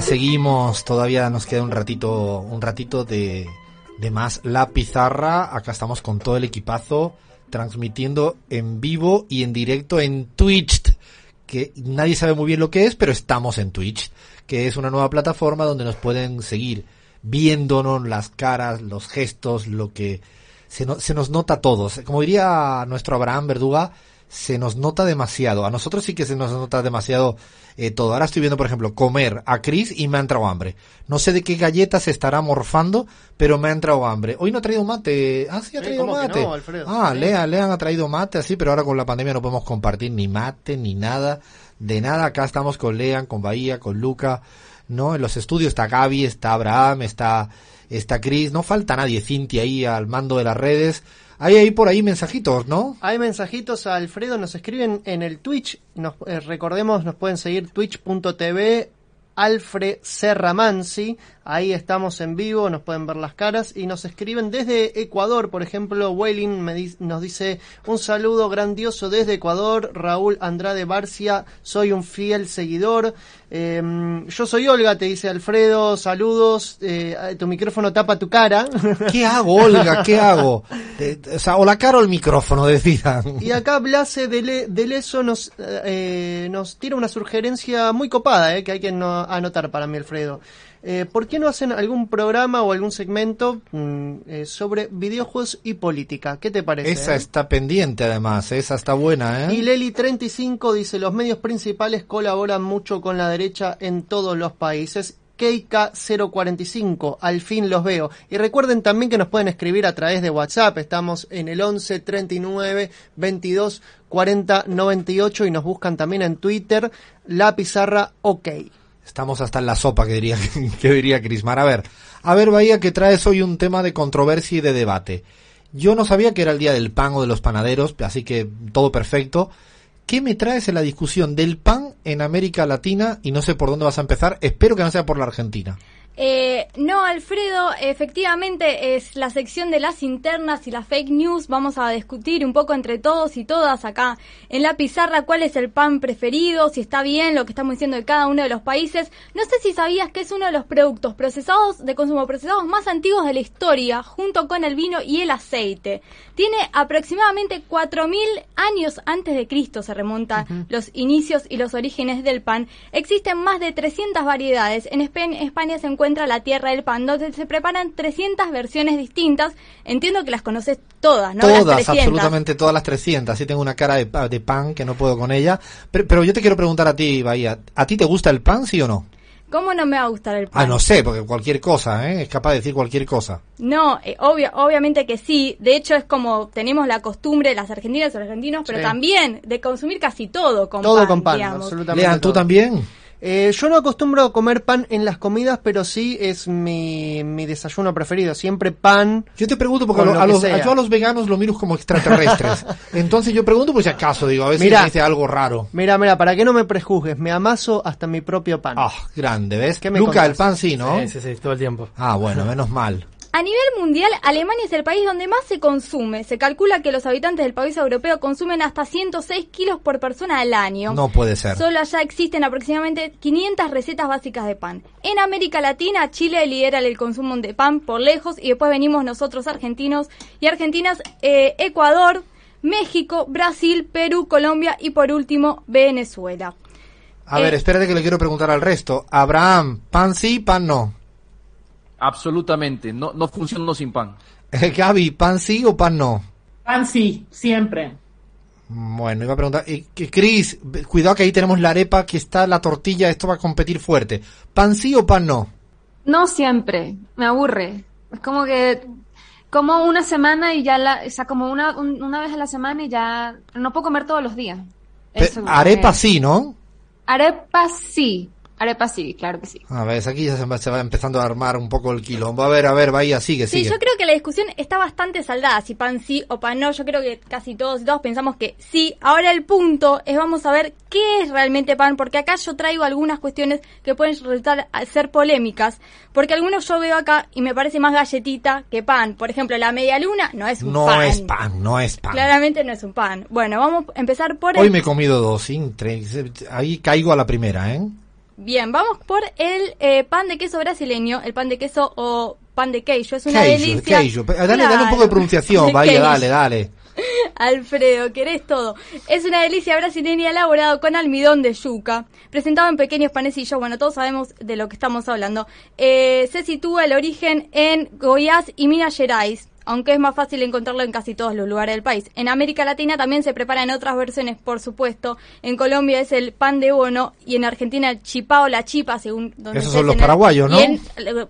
Seguimos, todavía nos queda un ratito, un ratito de, de más la pizarra. Acá estamos con todo el equipazo transmitiendo en vivo y en directo en Twitch, que nadie sabe muy bien lo que es, pero estamos en Twitch, que es una nueva plataforma donde nos pueden seguir viéndonos las caras, los gestos, lo que se, se nos nota todos. Como diría nuestro Abraham Verduga, se nos nota demasiado. A nosotros sí que se nos nota demasiado eh, todo. Ahora estoy viendo, por ejemplo, comer a Chris y me ha entrado hambre. No sé de qué galleta se estará morfando, pero me ha entrado hambre. Hoy no ha traído mate. Ah, sí, ha Eh, traído ¿cómo que mate. no, Alfredo? ah, Sí. Lea, Lean ha traído mate, así, pero ahora con la pandemia no podemos compartir ni mate, ni nada. De nada, acá estamos con Lean, con Bahía, con Luca, ¿no? En los estudios está Gaby, está Abraham, está, está Chris, no falta nadie, Cintia ahí al mando de las redes. Hay ahí por ahí mensajitos, ¿no? Hay mensajitos Alfredo, nos escriben en el Twitch, nos, eh, recordemos, nos pueden seguir twitch.tv Alfred Serramansi, ahí estamos en vivo, nos pueden ver las caras y nos escriben desde Ecuador, por ejemplo, Welling me di- nos dice un saludo grandioso desde Ecuador, Raúl Andrade Barcia, soy un fiel seguidor, Eh, yo soy Olga, te dice Alfredo, saludos, eh, tu micrófono tapa tu cara. ¿Qué hago, Olga? ¿Qué hago? O sea, o la cara o el micrófono, decidan. Y acá Blase de, Le- de Leso nos, eh, nos tira una sugerencia muy copada, eh, que hay que no- anotar para mí, Alfredo. Eh, ¿Por qué no hacen algún programa o algún segmento mm, eh, sobre videojuegos y política? ¿Qué te parece? Esa eh? está pendiente, además. Esa está buena, Y ¿eh? Leli35 dice, los medios principales colaboran mucho con la derecha en todos los países. Keika045, al fin los veo. Y recuerden también que nos pueden escribir a través de WhatsApp. Estamos en el 11 39 22 40 98 y nos buscan también en Twitter, la pizarra OK. Estamos hasta en la sopa, que diría, que diría Crismar. A ver, a ver, Bahía, que traes hoy un tema de controversia y de debate. Yo no sabía que era el día del pan o de los panaderos, así que todo perfecto. ¿Qué me traes en la discusión del pan en América Latina? Y no sé por dónde vas a empezar. Espero que no sea por la Argentina. Eh, no, Alfredo, efectivamente es la sección de las internas y las fake news. Vamos a discutir un poco entre todos y todas acá en la pizarra cuál es el pan preferido, si está bien lo que estamos diciendo de cada uno de los países. No sé si sabías que es uno de los productos procesados de consumo procesados más antiguos de la historia, junto con el vino y el aceite. Tiene aproximadamente 4.000 años antes de Cristo se remontan los inicios y los orígenes del pan. Existen más de 300 variedades. En España se encuentra la tierra del pan, donde se preparan 300 versiones distintas. Entiendo que las conoces todas, ¿no? Las todas, 300. absolutamente todas las 300. Así tengo una cara de, pa- de pan que no puedo con ella. Pero, pero yo te quiero preguntar a ti, Bahía. ¿A ti te gusta el pan, sí o no? ¿Cómo no me va a gustar el pan? Ah, no sé, porque cualquier cosa, ¿eh? Es capaz de decir cualquier cosa. No, eh, obvio, obviamente que sí. De hecho, es como tenemos la costumbre, las argentinas y los argentinos, pero Sí. también de consumir casi todo con Todo pan. con pan, digamos. absolutamente. Lean, ¿tú todo. también? Eh, yo no acostumbro a comer pan en las comidas, pero sí es mi, mi desayuno preferido. Siempre pan. Yo te pregunto porque lo- lo a los, yo a los veganos lo miro como extraterrestres. Entonces yo pregunto pues si acaso, digo, a si Mira. me dice algo raro. Mira, mira, para que no me prejuzgues, me amaso hasta mi propio pan. Ah, grande, ¿ves? ¿Qué me Luca, contás? el pan sí, ¿no? Sí, sí, sí, todo el tiempo. Ah, bueno, menos mal. A nivel mundial, Alemania es el país donde más se consume. Se calcula que los habitantes del país europeo consumen hasta 106 kilos por persona al año. No puede ser. Solo allá existen aproximadamente 500 recetas básicas de pan. En América Latina, Chile lidera el consumo de pan por lejos y después venimos nosotros argentinos y argentinas, eh, Ecuador, México, Brasil, Perú, Colombia y por último Venezuela. A Eh, ver, espérate que le quiero preguntar al resto. Abraham, pan sí, pan no. Absolutamente, no, no funciono sin pan. Eh, Gaby, pan sí o pan no. Pan sí, siempre. Bueno, iba a preguntar. eh, que Cris, cuidado que ahí tenemos la arepa, que está la tortilla, esto va a competir fuerte. ¿Pan sí o pan no? No siempre, me aburre. Es como que como una semana y ya la, o sea, como una, un- una vez a la semana y ya no puedo comer todos los días. Eso, arepa eh, sí, ¿no? Arepa sí. Arepa sí, claro que sí. A ver, aquí ya se va, se va empezando a armar un poco el quilombo. A ver, a ver, vaya, sigue, Sí, sigue. yo creo que la discusión está bastante saldada, si pan sí o pan no. Yo creo que casi todos y todos pensamos que sí. Ahora el punto es vamos a ver qué es realmente pan, porque acá yo traigo algunas cuestiones que pueden resultar a ser polémicas, porque algunos yo veo acá y me parece más galletita que pan. Por ejemplo, la media luna no es un No pan. es pan, no es pan. Claramente no es un pan. Bueno, vamos a empezar por Hoy el... me he comido dos, intre- ahí caigo a la primera, ¿eh? Bien, vamos por el eh, pan de queso brasileño, el pan de queso o pan de queijo. Es una Queijo, delicia. queijo. Dale, dale un Claro. poco de pronunciación, vaya, dale, dale. Alfredo, querés todo. Es una delicia brasileña elaborado con almidón de yuca, presentado en pequeños panecillos. Bueno, todos sabemos de lo que estamos hablando. Eh, se sitúa el origen en Goiás y Minas Gerais, aunque es más fácil encontrarlo en casi todos los lugares del país. En América Latina también se prepara en otras versiones, por supuesto. En Colombia es el pan de bono y en Argentina el chipá o la chipa, según donde Esos son los paraguayos, ¿no? en-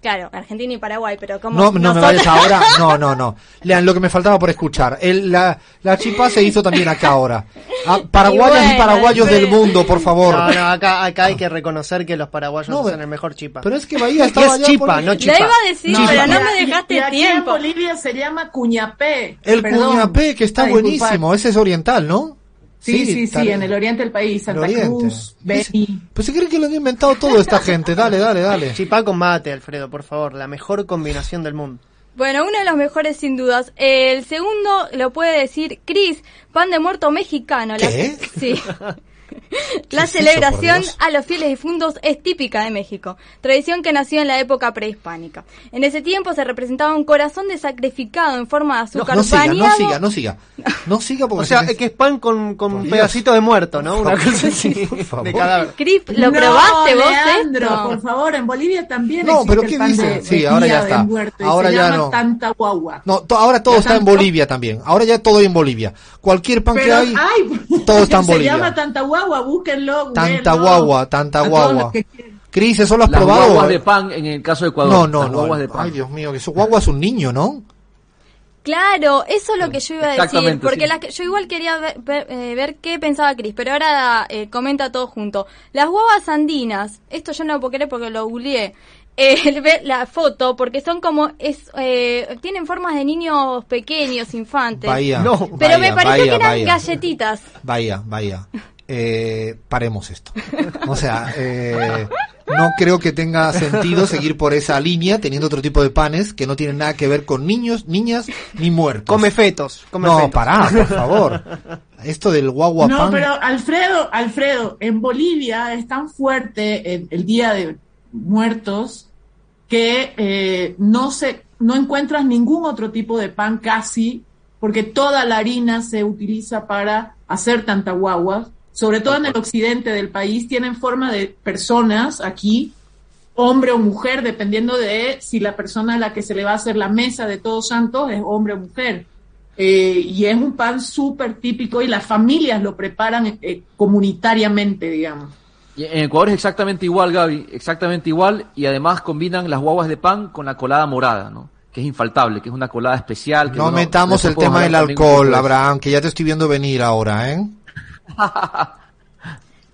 claro, Argentina y Paraguay, pero como No, no me vayas ahora. No, no, no. Lean lo que me faltaba por escuchar. El, la, la chipá se hizo también acá ahora. Ah, paraguayas y, bueno, paraguayos del mundo, por favor. No, no, acá, acá hay que reconocer que los paraguayos No, hacen el mejor chipa. Pero es que Bahía estaba es allá chipa, por- no La chipa. iba a decir, Chipa. pero no me dejaste y aquí tiempo. en Bolivia se llama cuñapé. El Perdón. cuñapé, que está Ay, buenísimo. Ese es oriental, ¿no? Sí, sí, sí, tal- en el oriente del país, Santa oriente. Cruz, Beni. Pues se cree que lo han inventado todo esta gente. Dale, dale, dale. Chipá con mate, Alfredo, por favor. La mejor combinación del mundo. Bueno, uno de los mejores sin dudas. El segundo lo puede decir Chris, pan de muerto mexicano. La- sí. ¿Qué La celebración a los fieles difuntos es típica de México, tradición que nació en la época prehispánica. En ese tiempo se representaba un corazón de sacrificado en forma de azúcar no siga, no siga, no siga. No siga porque O sea, se- es que es pan con, con un pedacito de muerto, ¿no? Por Una favor. cosa así, Por favor. de cadáver. ¿lo No, probaste vos Leandro, esto? por favor, en Bolivia también No, existe pero el ¿qué pan dice? de, Sí, ahora ya está. muerto Ahora se ya no. tanta guagua. No, to- ahora todo está en Bolivia también. Ahora ya todo en Bolivia. Cualquier pan que hay, ay, todo está en se Bolivia. llama tanta guagua, búsquenlo. Tanta guagua, tanta guagua. Cris, ¿eso lo has Las probado? guaguas de pan en el caso de Ecuador. No, no, Las no. guaguas de pan. Ay, Dios mío, que su guagua es un niño, ¿no? Claro, eso es lo que yo iba a decir, porque sí. las que- yo igual quería ver, ver, eh, ver qué pensaba Cris, pero ahora eh, comenta todo junto. Las guavas andinas, esto yo no lo puedo creer porque lo googleé, eh, la foto, porque son como, es eh, tienen formas de niños pequeños, infantes. Vaya. No. pero vaya, me pareció vaya, que eran vaya. galletitas. Vaya, vaya. Eh, paremos esto. O sea, eh, no creo que tenga sentido seguir por esa línea teniendo otro tipo de panes que no tienen nada que ver con niños, niñas ni muertos. Come fetos. Come no, fetos. pará, por favor. Esto del guagua No, pan. pero Alfredo, Alfredo, en Bolivia es tan fuerte el, el Día de Muertos que eh, no se, no encuentras ningún otro tipo de pan casi, porque toda la harina se utiliza para hacer tanta guagua. Sobre todo en el occidente del país tienen forma de personas aquí, hombre o mujer, dependiendo de si la persona a la que se le va a hacer la mesa de Todos Santos es hombre o mujer. Eh, y es un pan súper típico y las familias lo preparan eh, comunitariamente, digamos. Y en Ecuador es exactamente igual, Gaby, exactamente igual, y además combinan las guaguas de pan con la colada morada, ¿no? Que es infaltable, que es una colada especial. Que no metamos el tema del alcohol. Abraham, que ya te estoy viendo venir ahora, ¿eh?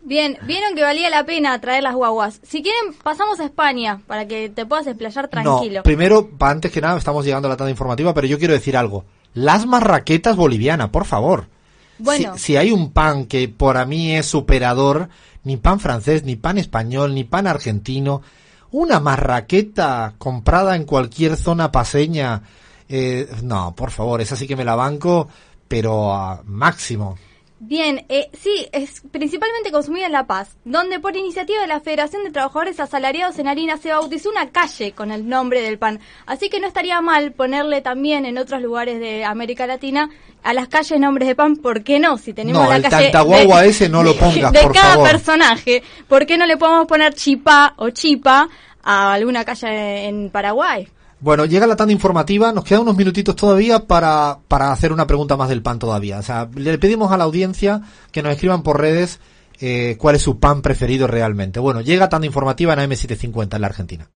Bien, vieron que valía la pena traer las guaguas. Si quieren, pasamos a España para que te puedas explayar tranquilo. No, primero, antes que nada, estamos llegando a la tanda informativa, pero yo quiero decir algo. Las marraquetas bolivianas, por favor. Bueno. Si, si hay un pan que para mí es superador, ni pan francés, ni pan español, ni pan argentino, una marraqueta comprada en cualquier zona paseña, eh, no, por favor, esa sí que me la banco, pero a máximo. Bien, eh, sí, es principalmente consumida en La Paz, donde por iniciativa de la Federación de Trabajadores Asalariados en Harina se bautizó una calle con el nombre del pan. Así que no estaría mal ponerle también en otros lugares de América Latina a las calles nombres de pan, ¿por qué no? Si tenemos No, la el calle de- ese no lo pongas, de por cada favor. personaje, ¿por qué no le podemos poner chipá o chipa a alguna calle en Paraguay? Bueno, llega la tanda informativa, nos quedan unos minutitos todavía para, para hacer una pregunta más del pan todavía. O sea, le pedimos a la audiencia que nos escriban por redes eh, cuál es su pan preferido realmente. Bueno, llega tanda informativa en AM750 en la Argentina.